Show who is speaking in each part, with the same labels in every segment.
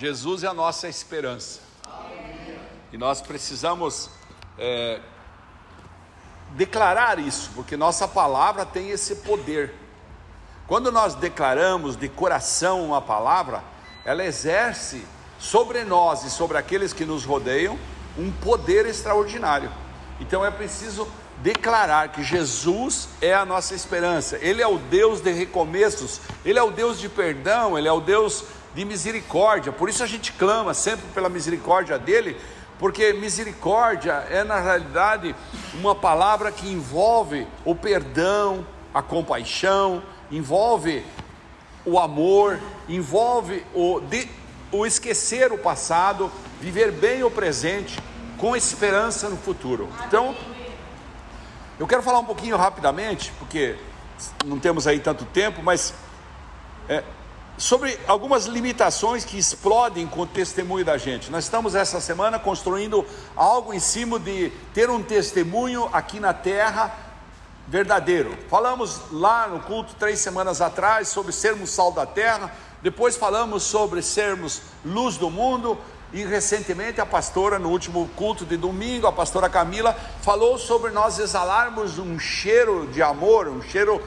Speaker 1: Jesus é a nossa esperança. E nós precisamos é, declarar isso, porque nossa palavra tem esse poder. Quando nós declaramos de coração uma palavra, ela exerce sobre nós e sobre aqueles que nos rodeiam um poder extraordinário. Então é preciso declarar que Jesus é a nossa esperança, Ele é o Deus de recomeços, Ele é o Deus de perdão, Ele é o Deus de misericórdia. Por isso a gente clama sempre pela misericórdia dele, porque misericórdia é na realidade uma palavra que envolve o perdão, a compaixão, envolve o amor, envolve o, de, o esquecer o passado, viver bem o presente com esperança no futuro. Então, eu quero falar um pouquinho rapidamente, porque não temos aí tanto tempo, mas é, sobre algumas limitações que explodem com o testemunho da gente. Nós estamos essa semana construindo algo em cima de ter um testemunho aqui na terra verdadeiro. Falamos lá no culto três semanas atrás sobre sermos sal da terra, depois falamos sobre sermos luz do mundo. E recentemente a pastora, no último culto de domingo, a pastora Camila, falou sobre nós exalarmos um cheiro de amor, um cheiro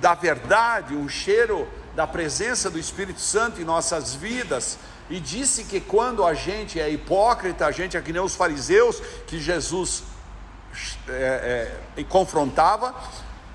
Speaker 1: da verdade, um cheiro da presença do Espírito Santo em nossas vidas, e disse que quando a gente é hipócrita, a gente é que nem os fariseus que Jesus é, é, confrontava,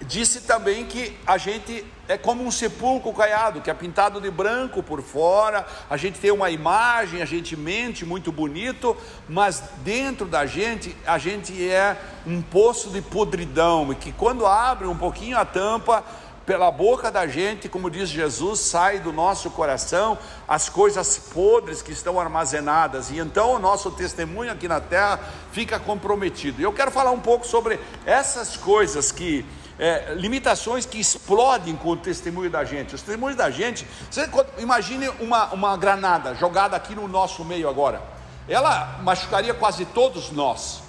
Speaker 1: disse também que a gente é como um sepulcro caiado, que é pintado de branco por fora, a gente tem uma imagem, a gente mente muito bonito, mas dentro da gente, a gente é um poço de podridão, e que quando abre um pouquinho a tampa, pela boca da gente, como diz Jesus, sai do nosso coração as coisas podres que estão armazenadas, e então o nosso testemunho aqui na terra fica comprometido. Eu quero falar um pouco sobre essas coisas que. É, limitações que explodem com o testemunho da gente. Os testemunhos da gente, você imagine uma, uma granada jogada aqui no nosso meio agora, ela machucaria quase todos nós.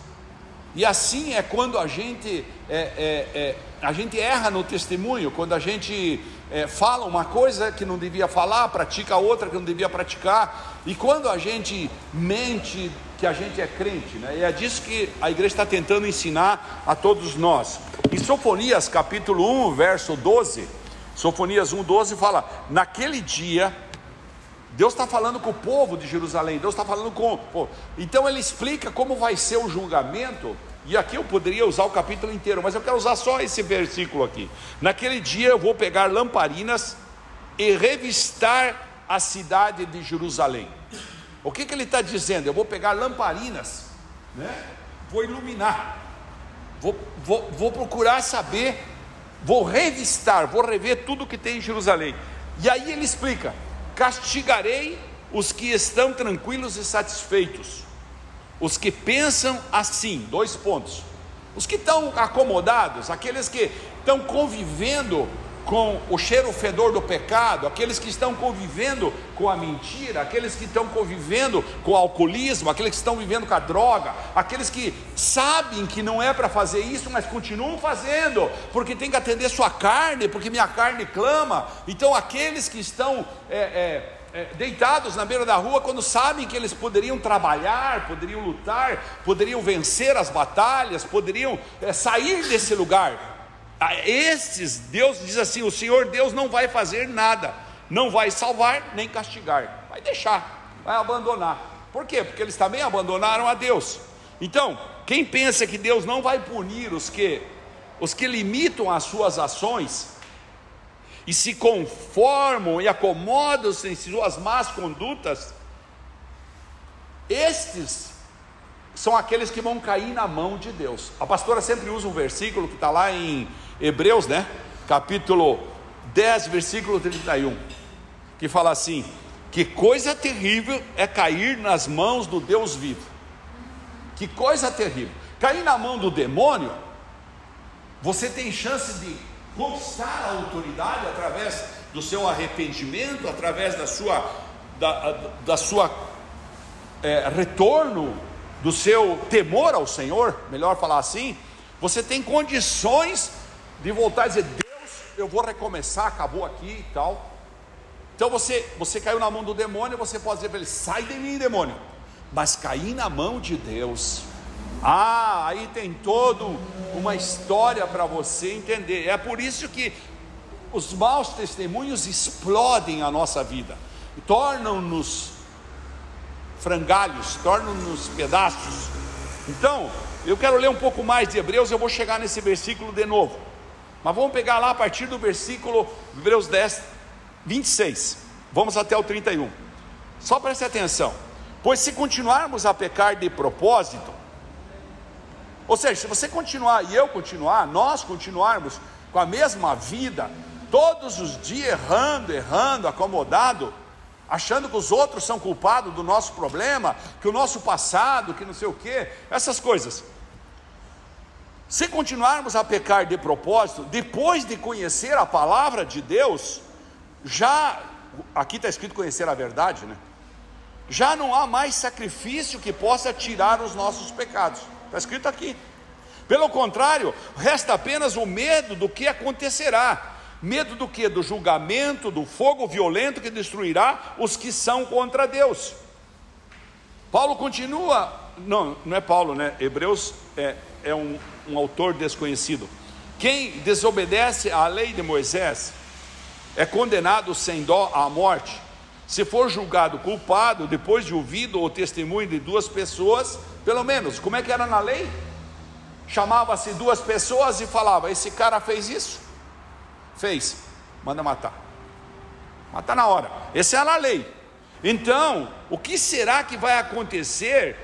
Speaker 1: E assim é quando a gente, é, é, é, a gente erra no testemunho, quando a gente é, fala uma coisa que não devia falar, pratica outra que não devia praticar, e quando a gente mente que a gente é crente, né? e é disso que a igreja está tentando ensinar a todos nós. Em Sofonias capítulo 1, verso 12, Sofonias 1, 12 fala: Naquele dia Deus está falando com o povo de Jerusalém, Deus está falando com. Pô, então ele explica como vai ser o julgamento, e aqui eu poderia usar o capítulo inteiro, mas eu quero usar só esse versículo aqui. Naquele dia eu vou pegar lamparinas e revistar a cidade de Jerusalém. O que, que ele está dizendo? Eu vou pegar lamparinas, né? vou iluminar, vou, vou, vou procurar saber, vou revistar, vou rever tudo que tem em Jerusalém. E aí ele explica: castigarei os que estão tranquilos e satisfeitos, os que pensam assim, dois pontos. Os que estão acomodados, aqueles que estão convivendo com o cheiro fedor do pecado, aqueles que estão convivendo com a mentira, aqueles que estão convivendo com o alcoolismo, aqueles que estão vivendo com a droga, aqueles que sabem que não é para fazer isso, mas continuam fazendo, porque tem que atender sua carne, porque minha carne clama. Então, aqueles que estão é, é, é, deitados na beira da rua, quando sabem que eles poderiam trabalhar, poderiam lutar, poderiam vencer as batalhas, poderiam é, sair desse lugar a estes, Deus diz assim: o Senhor Deus não vai fazer nada, não vai salvar nem castigar, vai deixar, vai abandonar. Por quê? Porque eles também abandonaram a Deus. Então, quem pensa que Deus não vai punir os que os que limitam as suas ações e se conformam e acomodam-se em suas más condutas, estes são aqueles que vão cair na mão de Deus. A pastora sempre usa um versículo que está lá em Hebreus, né? Capítulo 10, versículo 31, que fala assim: Que coisa terrível é cair nas mãos do Deus vivo. Que coisa terrível. Cair na mão do demônio, você tem chance de conquistar a autoridade através do seu arrependimento, através da sua, da, da sua é, retorno, do seu temor ao Senhor, melhor falar assim. Você tem condições de voltar e dizer: Deus, eu vou recomeçar, acabou aqui e tal. Então você, você caiu na mão do demônio, você pode dizer para ele: sai de mim, demônio. Mas cair na mão de Deus, ah, aí tem toda uma história para você entender. É por isso que os maus testemunhos explodem a nossa vida, tornam-nos frangalhos, tornam-nos pedaços. Então, eu quero ler um pouco mais de Hebreus, eu vou chegar nesse versículo de novo. Mas vamos pegar lá a partir do versículo Hebreus 10, 26. Vamos até o 31. Só preste atenção. Pois se continuarmos a pecar de propósito, ou seja, se você continuar e eu continuar, nós continuarmos com a mesma vida, todos os dias errando, errando, acomodado, achando que os outros são culpados do nosso problema, que o nosso passado, que não sei o que, essas coisas. Se continuarmos a pecar de propósito, depois de conhecer a palavra de Deus, já, aqui está escrito conhecer a verdade, né? Já não há mais sacrifício que possa tirar os nossos pecados, está escrito aqui. Pelo contrário, resta apenas o medo do que acontecerá Medo do que? Do julgamento, do fogo violento que destruirá os que são contra Deus. Paulo continua, não, não é Paulo, né? Hebreus é, é um, um autor desconhecido. Quem desobedece à lei de Moisés é condenado sem dó à morte. Se for julgado culpado, depois de ouvido o testemunho de duas pessoas, pelo menos, como é que era na lei? Chamava-se duas pessoas e falava: Esse cara fez isso. Fez, manda matar. Matar na hora. Essa é a lei. Então, o que será que vai acontecer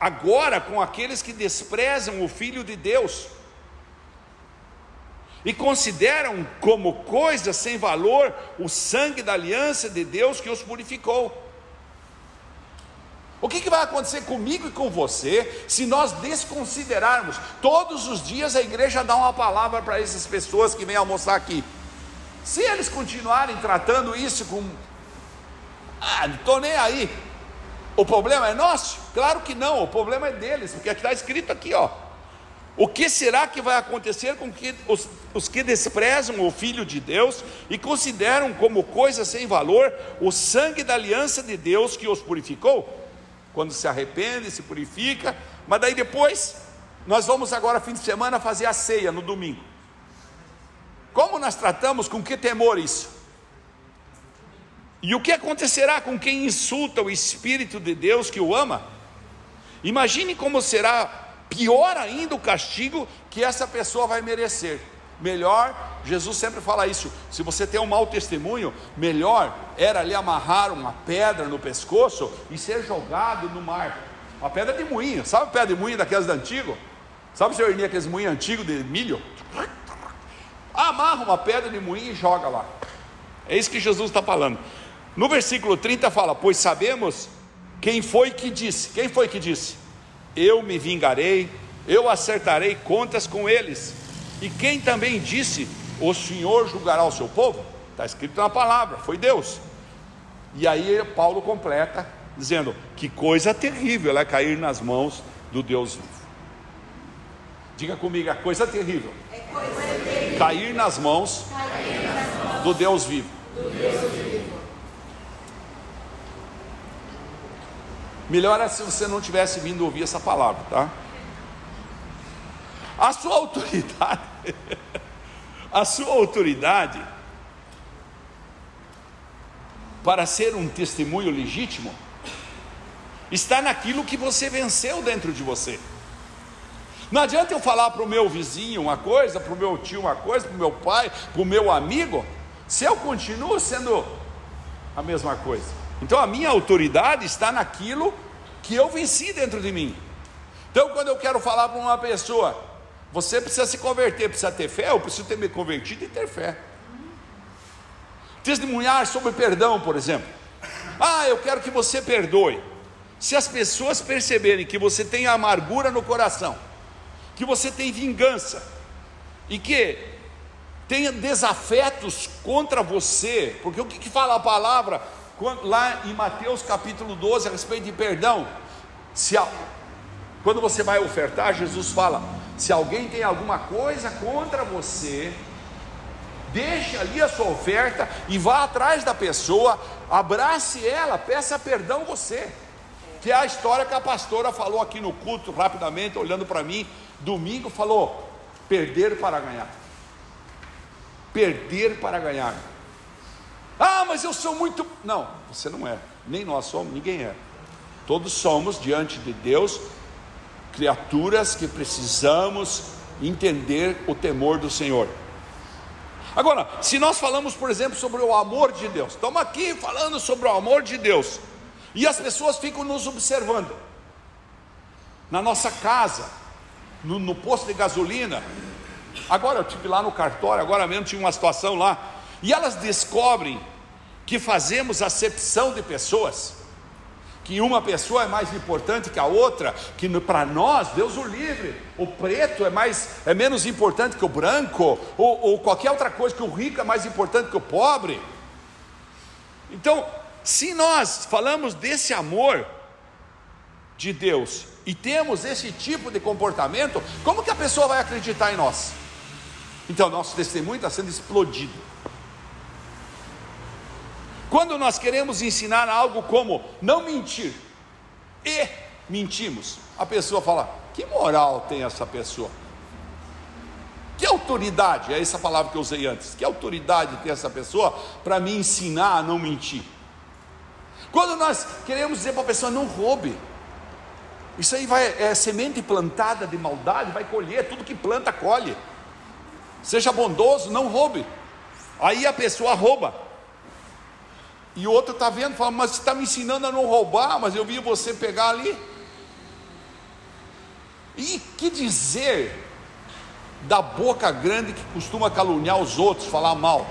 Speaker 1: agora com aqueles que desprezam o Filho de Deus? E consideram como coisa sem valor o sangue da aliança de Deus que os purificou. O que, que, vai acontecer comigo e com você se nós desconsiderarmos? Todos os dias a igreja dá uma palavra para essas pessoas que vêm almoçar aqui. Se eles continuarem tratando isso com. Ah, não estou nem aí. O problema é nosso? Claro que não, o problema é deles, porque está escrito aqui, ó. O que será que vai acontecer com que os, os que desprezam o Filho de Deus e consideram como coisa sem valor o sangue da aliança de Deus que os purificou? Quando se arrepende, se purifica, mas daí depois, nós vamos agora, fim de semana, fazer a ceia no domingo. Como nós tratamos, com que temor isso? E o que acontecerá com quem insulta o Espírito de Deus que o ama? Imagine como será pior ainda o castigo que essa pessoa vai merecer. Melhor, Jesus sempre fala isso: se você tem um mau testemunho, melhor era lhe amarrar uma pedra no pescoço e ser jogado no mar. Uma pedra de moinho, sabe pedra de moinho daquelas da antigo? Sabe, senhor Irnia, aqueles moinhos antigos de milho? Amarra uma pedra de moinho e joga lá. É isso que Jesus está falando. No versículo 30 fala: Pois sabemos quem foi que disse. Quem foi que disse? Eu me vingarei, eu acertarei contas com eles. E quem também disse: O Senhor julgará o seu povo? Está escrito na palavra, foi Deus. E aí Paulo completa, dizendo: Que coisa terrível é cair nas mãos do Deus vivo. Diga comigo, a coisa terrível. Cair nas mãos, do Deus vivo. Melhor é se você não tivesse vindo ouvir essa palavra, tá? A sua autoridade, a sua autoridade para ser um testemunho legítimo está naquilo que você venceu dentro de você. Não adianta eu falar para o meu vizinho uma coisa, para o meu tio uma coisa, para o meu pai, para o meu amigo, se eu continuo sendo a mesma coisa. Então a minha autoridade está naquilo que eu venci dentro de mim. Então quando eu quero falar para uma pessoa, você precisa se converter, precisa ter fé, eu preciso ter me convertido e ter fé. Testemunhar sobre perdão, por exemplo. Ah, eu quero que você perdoe. Se as pessoas perceberem que você tem amargura no coração, que você tem vingança e que tenha desafetos contra você, porque o que, que fala a palavra lá em Mateus capítulo 12 a respeito de perdão? Se a, quando você vai ofertar, Jesus fala: se alguém tem alguma coisa contra você, deixe ali a sua oferta e vá atrás da pessoa, abrace ela, peça perdão você. Que é a história que a pastora falou aqui no culto, rapidamente, olhando para mim, domingo, falou: perder para ganhar. Perder para ganhar. Ah, mas eu sou muito. Não, você não é. Nem nós somos, ninguém é. Todos somos diante de Deus criaturas que precisamos entender o temor do Senhor. Agora, se nós falamos, por exemplo, sobre o amor de Deus, estamos aqui falando sobre o amor de Deus, e as pessoas ficam nos observando, na nossa casa, no, no posto de gasolina. Agora eu tive lá no cartório, agora mesmo tinha uma situação lá, e elas descobrem que fazemos acepção de pessoas que uma pessoa é mais importante que a outra, que para nós, Deus o livre, o preto é mais é menos importante que o branco, ou, ou qualquer outra coisa, que o rico é mais importante que o pobre. Então, se nós falamos desse amor de Deus e temos esse tipo de comportamento, como que a pessoa vai acreditar em nós? Então, nosso testemunho está sendo explodido. Quando nós queremos ensinar algo como não mentir e mentimos, a pessoa fala: que moral tem essa pessoa? Que autoridade, é essa palavra que eu usei antes, que autoridade tem essa pessoa para me ensinar a não mentir? Quando nós queremos dizer para a pessoa não roube, isso aí vai, é semente plantada de maldade, vai colher, tudo que planta colhe. Seja bondoso, não roube. Aí a pessoa rouba. E o outro está vendo, fala, mas você está me ensinando a não roubar, mas eu vi você pegar ali. E que dizer da boca grande que costuma caluniar os outros, falar mal?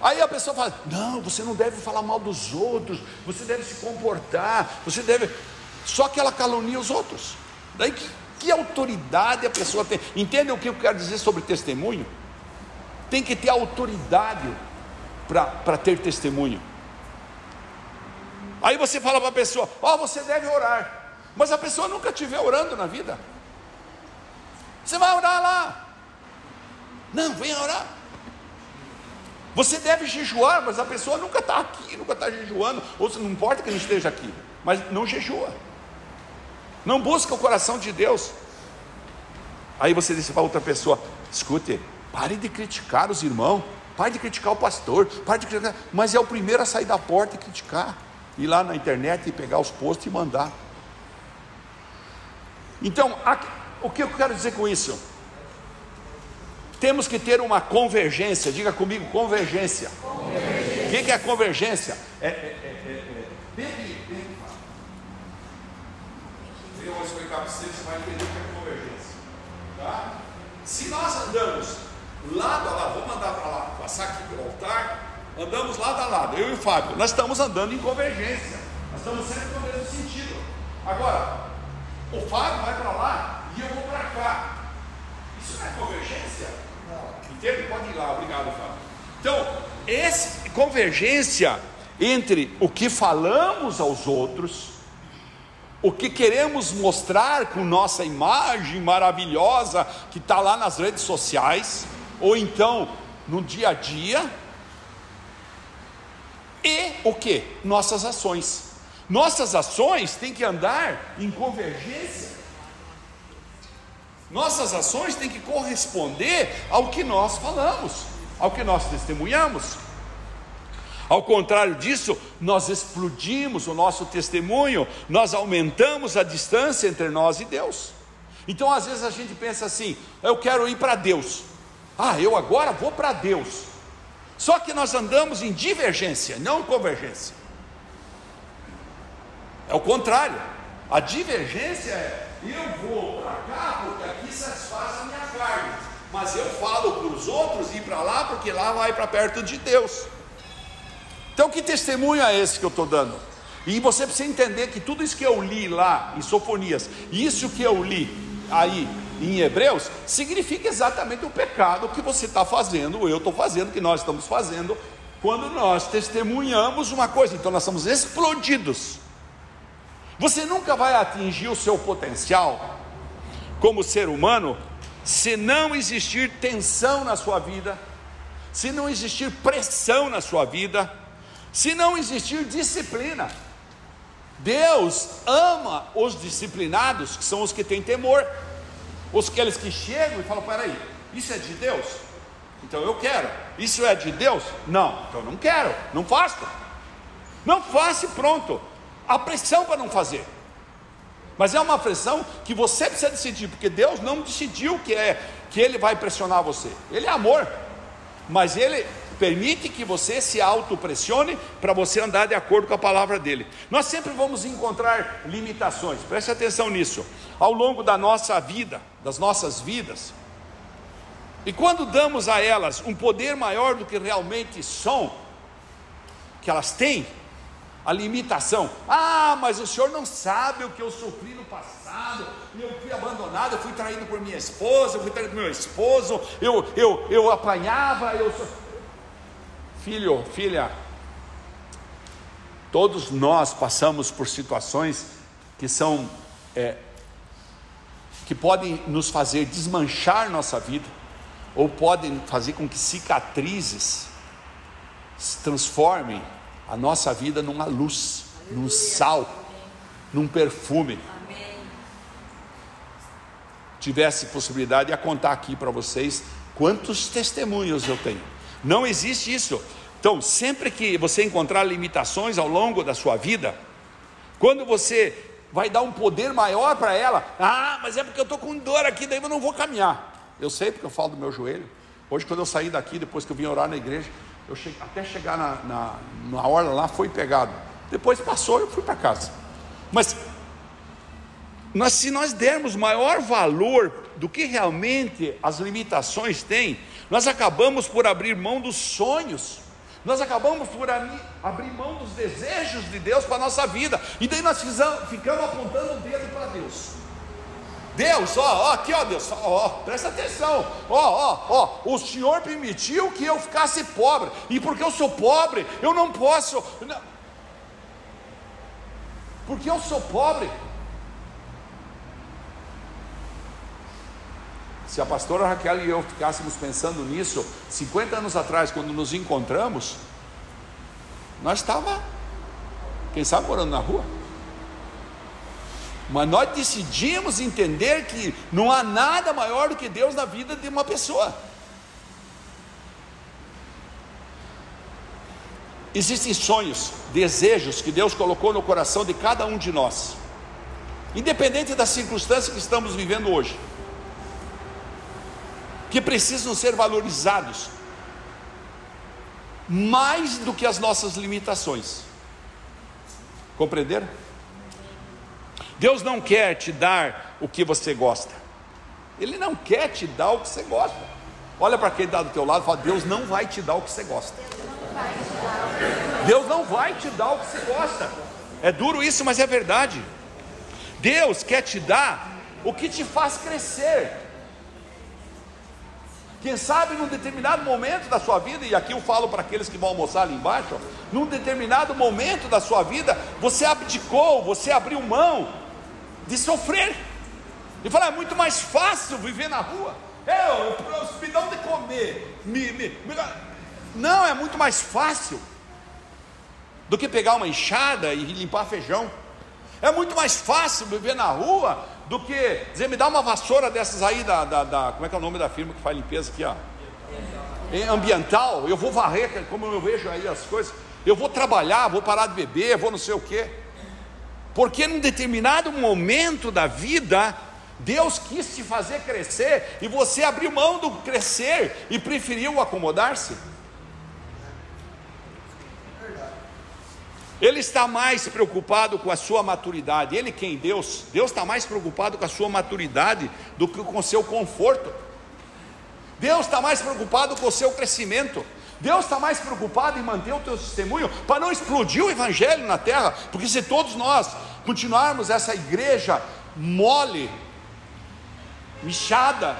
Speaker 1: Aí a pessoa fala: Não, você não deve falar mal dos outros, você deve se comportar, você deve. Só que ela calunia os outros. Daí que, que autoridade a pessoa tem? Entendem o que eu quero dizer sobre testemunho? Tem que ter autoridade para ter testemunho. Aí você fala para a pessoa: Ó, oh, você deve orar, mas a pessoa nunca estiver orando na vida. Você vai orar lá. Não, venha orar. Você deve jejuar, mas a pessoa nunca está aqui, nunca está jejuando, ou não importa que não esteja aqui, mas não jejua, não busca o coração de Deus. Aí você disse para outra pessoa: escute, pare de criticar os irmãos, Pare de criticar o pastor, pare de criticar, mas é o primeiro a sair da porta e criticar, ir lá na internet e pegar os posts e mandar. Então, o que eu quero dizer com isso? Temos que ter uma convergência, diga comigo, convergência. convergência. O que é convergência? É, é, é, é, é Eu vou explicar para vocês, você vai entender o que é convergência. Tá? Se nós andamos lado a lado, vamos andar para lá, passar aqui pelo altar, andamos lado a lado, eu e o Fábio, nós estamos andando em convergência, nós estamos sempre no mesmo sentido. Agora, o Fábio vai para lá e eu vou para cá. Isso não é convergência? Entende? Pode ir lá, obrigado, Fábio. Então, essa convergência entre o que falamos aos outros, o que queremos mostrar com nossa imagem maravilhosa que está lá nas redes sociais, ou então no dia a dia, e o que? Nossas ações. Nossas ações têm que andar em convergência. Nossas ações têm que corresponder ao que nós falamos, ao que nós testemunhamos. Ao contrário disso, nós explodimos o nosso testemunho, nós aumentamos a distância entre nós e Deus. Então, às vezes a gente pensa assim: eu quero ir para Deus, ah, eu agora vou para Deus. Só que nós andamos em divergência, não convergência. É o contrário. A divergência é: eu vou para cá porque aqui satisfaz a minha carne, mas eu falo para os outros ir para lá porque lá vai para perto de Deus. Então, que testemunho é esse que eu estou dando? E você precisa entender que tudo isso que eu li lá em Sofonias, isso que eu li aí em Hebreus, significa exatamente o pecado que você está fazendo, eu estou fazendo, que nós estamos fazendo, quando nós testemunhamos uma coisa, então nós somos explodidos. Você nunca vai atingir o seu potencial como ser humano se não existir tensão na sua vida, se não existir pressão na sua vida, se não existir disciplina. Deus ama os disciplinados, que são os que têm temor, os aqueles que chegam e falam: peraí, isso é de Deus? Então eu quero. Isso é de Deus? Não, então não quero, não faço. Não faça e pronto. Há pressão para não fazer. Mas é uma pressão que você precisa decidir, porque Deus não decidiu que é que ele vai pressionar você. Ele é amor. Mas ele permite que você se autopressione para você andar de acordo com a palavra dele. Nós sempre vamos encontrar limitações. Preste atenção nisso. Ao longo da nossa vida, das nossas vidas, e quando damos a elas um poder maior do que realmente são, que elas têm, a limitação. Ah, mas o senhor não sabe o que eu sofri no passado. Eu fui abandonado, eu fui traído por minha esposa, eu fui traído por meu esposo, eu, eu, eu apanhava, eu. Filho, filha, todos nós passamos por situações que são é, que podem nos fazer desmanchar nossa vida, ou podem fazer com que cicatrizes se transformem a nossa vida numa luz, Aleluia. num sal, num perfume. Amém. Tivesse possibilidade, ia contar aqui para vocês quantos testemunhos eu tenho. Não existe isso. Então, sempre que você encontrar limitações ao longo da sua vida, quando você vai dar um poder maior para ela, ah, mas é porque eu estou com dor aqui, daí eu não vou caminhar. Eu sei porque eu falo do meu joelho. Hoje, quando eu saí daqui, depois que eu vim orar na igreja, eu cheguei, até chegar na, na, na hora lá, foi pegado. Depois passou, eu fui para casa. Mas nós, se nós dermos maior valor do que realmente as limitações têm, nós acabamos por abrir mão dos sonhos, nós acabamos por abrir mão dos desejos de Deus para a nossa vida, e daí nós ficamos apontando o dedo para Deus. Deus, ó, ó, aqui, ó, Deus, ó, presta atenção, ó, ó, ó, o Senhor permitiu que eu ficasse pobre, e porque eu sou pobre, eu não posso, não, porque eu sou pobre. Se a pastora Raquel e eu ficássemos pensando nisso 50 anos atrás, quando nos encontramos, nós estávamos, quem sabe, morando na rua. Mas nós decidimos entender que não há nada maior do que Deus na vida de uma pessoa. Existem sonhos, desejos que Deus colocou no coração de cada um de nós, independente da circunstância que estamos vivendo hoje, que precisam ser valorizados mais do que as nossas limitações. Compreenderam? Deus não quer te dar o que você gosta. Ele não quer te dar o que você gosta. Olha para quem está do teu lado e fala: Deus não vai te dar o que você gosta. Deus não vai te dar o que você gosta. É duro isso, mas é verdade. Deus quer te dar o que te faz crescer. Quem sabe num determinado momento da sua vida, e aqui eu falo para aqueles que vão almoçar ali embaixo, num determinado momento da sua vida, você abdicou, você abriu mão de sofrer. E falar, é muito mais fácil viver na rua. Eu, me dão de comer. Me, me, me... Não, é muito mais fácil do que pegar uma enxada e limpar feijão. É muito mais fácil viver na rua do que dizer, me dá uma vassoura dessas aí da, da, da como é que é o nome da firma que faz limpeza aqui, ó? Ambiental, eu vou varrer, como eu vejo aí as coisas, eu vou trabalhar, vou parar de beber, vou não sei o quê. Porque num determinado momento da vida, Deus quis te fazer crescer e você abriu mão do crescer e preferiu acomodar-se. Ele está mais preocupado com a sua maturidade. Ele quem? Deus. Deus está mais preocupado com a sua maturidade do que com o seu conforto. Deus está mais preocupado com o seu crescimento. Deus está mais preocupado em manter o teu testemunho para não explodir o evangelho na terra, porque se todos nós continuarmos essa igreja mole, michada,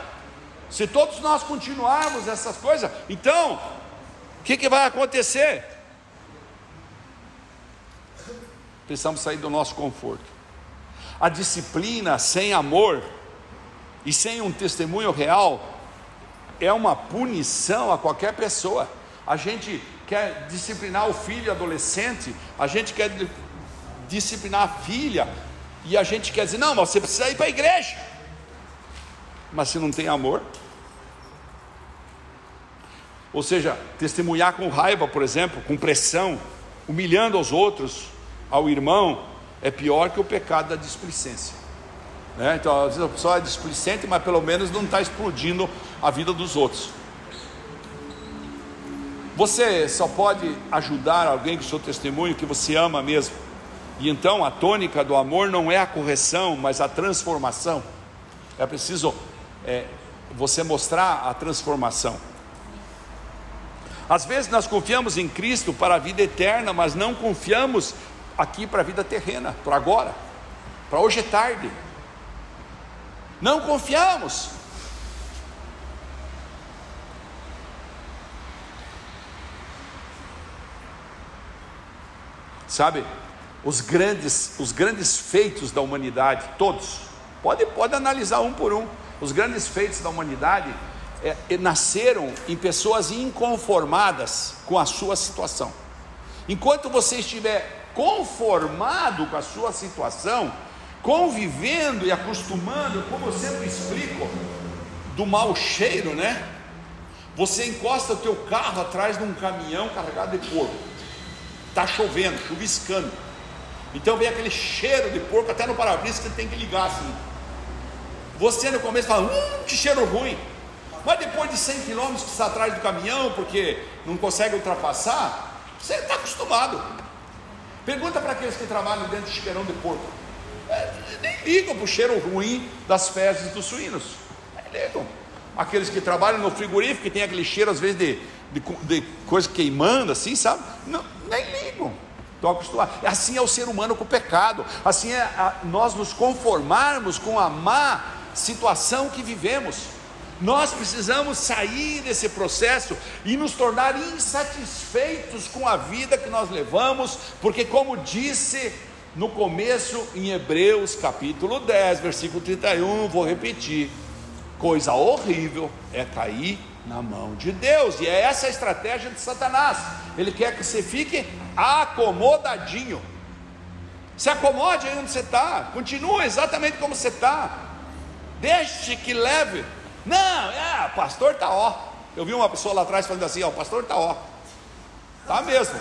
Speaker 1: se todos nós continuarmos essas coisas, então, o que, que vai acontecer? Precisamos sair do nosso conforto. A disciplina sem amor e sem um testemunho real, é uma punição a qualquer pessoa. A gente quer disciplinar o filho adolescente, a gente quer disciplinar a filha, e a gente quer dizer: não, mas você precisa ir para a igreja. Mas se não tem amor, ou seja, testemunhar com raiva, por exemplo, com pressão, humilhando aos outros, ao irmão, é pior que o pecado da displicência. Né? Então, às vezes a pessoa é displicente, mas pelo menos não está explodindo a vida dos outros. Você só pode ajudar alguém com o seu testemunho que você ama mesmo. E então a tônica do amor não é a correção, mas a transformação. É preciso é, você mostrar a transformação. Às vezes nós confiamos em Cristo para a vida eterna, mas não confiamos aqui para a vida terrena, para agora, para hoje é tarde. Não confiamos. Sabe, os grandes, os grandes feitos da humanidade, todos, pode, pode analisar um por um, os grandes feitos da humanidade é, nasceram em pessoas inconformadas com a sua situação. Enquanto você estiver conformado com a sua situação, convivendo e acostumando, como eu sempre explico, do mau cheiro, né? Você encosta o teu carro atrás de um caminhão carregado de porco. Está chovendo, chuviscando. Então vem aquele cheiro de porco até no para-brisa que tem que ligar assim. Você no começo fala, hum, que cheiro ruim. Mas depois de 100 quilômetros que está atrás do caminhão, porque não consegue ultrapassar, você está acostumado. Pergunta para aqueles que trabalham dentro de chiqueirão de porco. É, nem ligam para o cheiro ruim das fezes dos suínos. Nem ligam. Aqueles que trabalham no frigorífico, que tem aquele cheiro às vezes de, de, de coisa queimando, assim, sabe? Não, Estão acostumados. Assim é o ser humano com o pecado. Assim é a, nós nos conformarmos com a má situação que vivemos. Nós precisamos sair desse processo e nos tornar insatisfeitos com a vida que nós levamos, porque, como disse no começo em Hebreus capítulo 10, versículo 31, vou repetir: coisa horrível é cair na mão de Deus, e é essa a estratégia de Satanás. Ele quer que você fique acomodadinho. Se acomode aí onde você está, continue exatamente como você está, deixe que leve não, é, o pastor está ó. Eu vi uma pessoa lá atrás falando assim, ó, pastor está ó. Tá mesmo.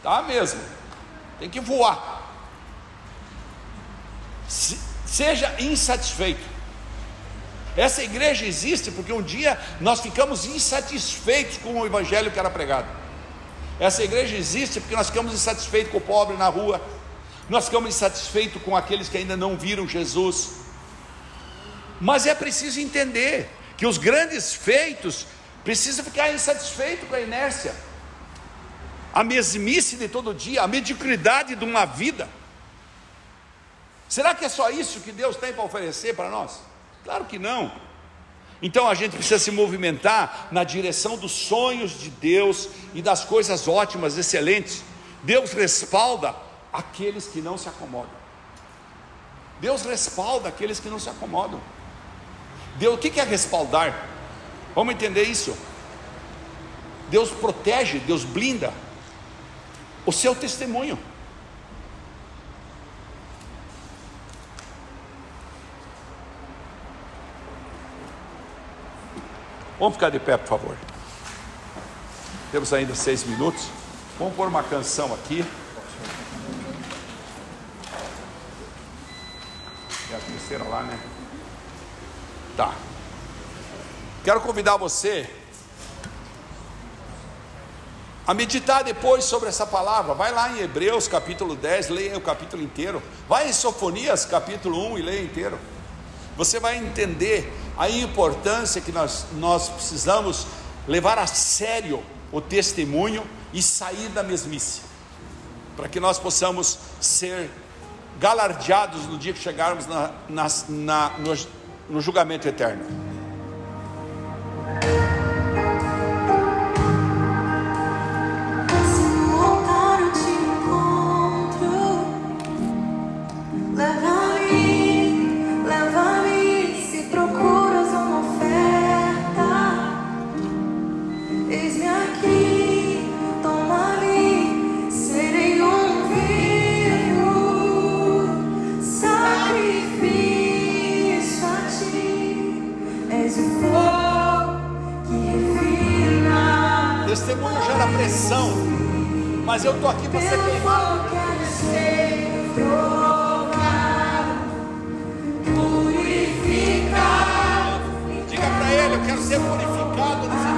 Speaker 1: Tá mesmo. Tem que voar. Se, seja insatisfeito. Essa igreja existe porque um dia nós ficamos insatisfeitos com o evangelho que era pregado. Essa igreja existe porque nós ficamos insatisfeitos com o pobre na rua. Nós ficamos insatisfeitos com aqueles que ainda não viram Jesus. Mas é preciso entender que os grandes feitos precisam ficar insatisfeitos com a inércia, a mesmice de todo dia, a mediocridade de uma vida. Será que é só isso que Deus tem para oferecer para nós? Claro que não. Então a gente precisa se movimentar na direção dos sonhos de Deus e das coisas ótimas, excelentes. Deus respalda aqueles que não se acomodam. Deus respalda aqueles que não se acomodam. Deus, o que é respaldar? Vamos entender isso. Deus protege, Deus blinda o seu testemunho. Vamos ficar de pé, por favor. Temos ainda seis minutos. Vamos pôr uma canção aqui. E a terceira lá, né? Tá. Quero convidar você a meditar depois sobre essa palavra. Vai lá em Hebreus capítulo 10, leia o capítulo inteiro. Vai em Sofonias capítulo 1 e leia inteiro. Você vai entender a importância que nós, nós precisamos levar a sério o testemunho e sair da mesmice, para que nós possamos ser galardeados no dia que chegarmos na, na, na, no julgamento eterno.
Speaker 2: Mas eu estou aqui para ser queimado. Diga para ele, eu quero ser purificado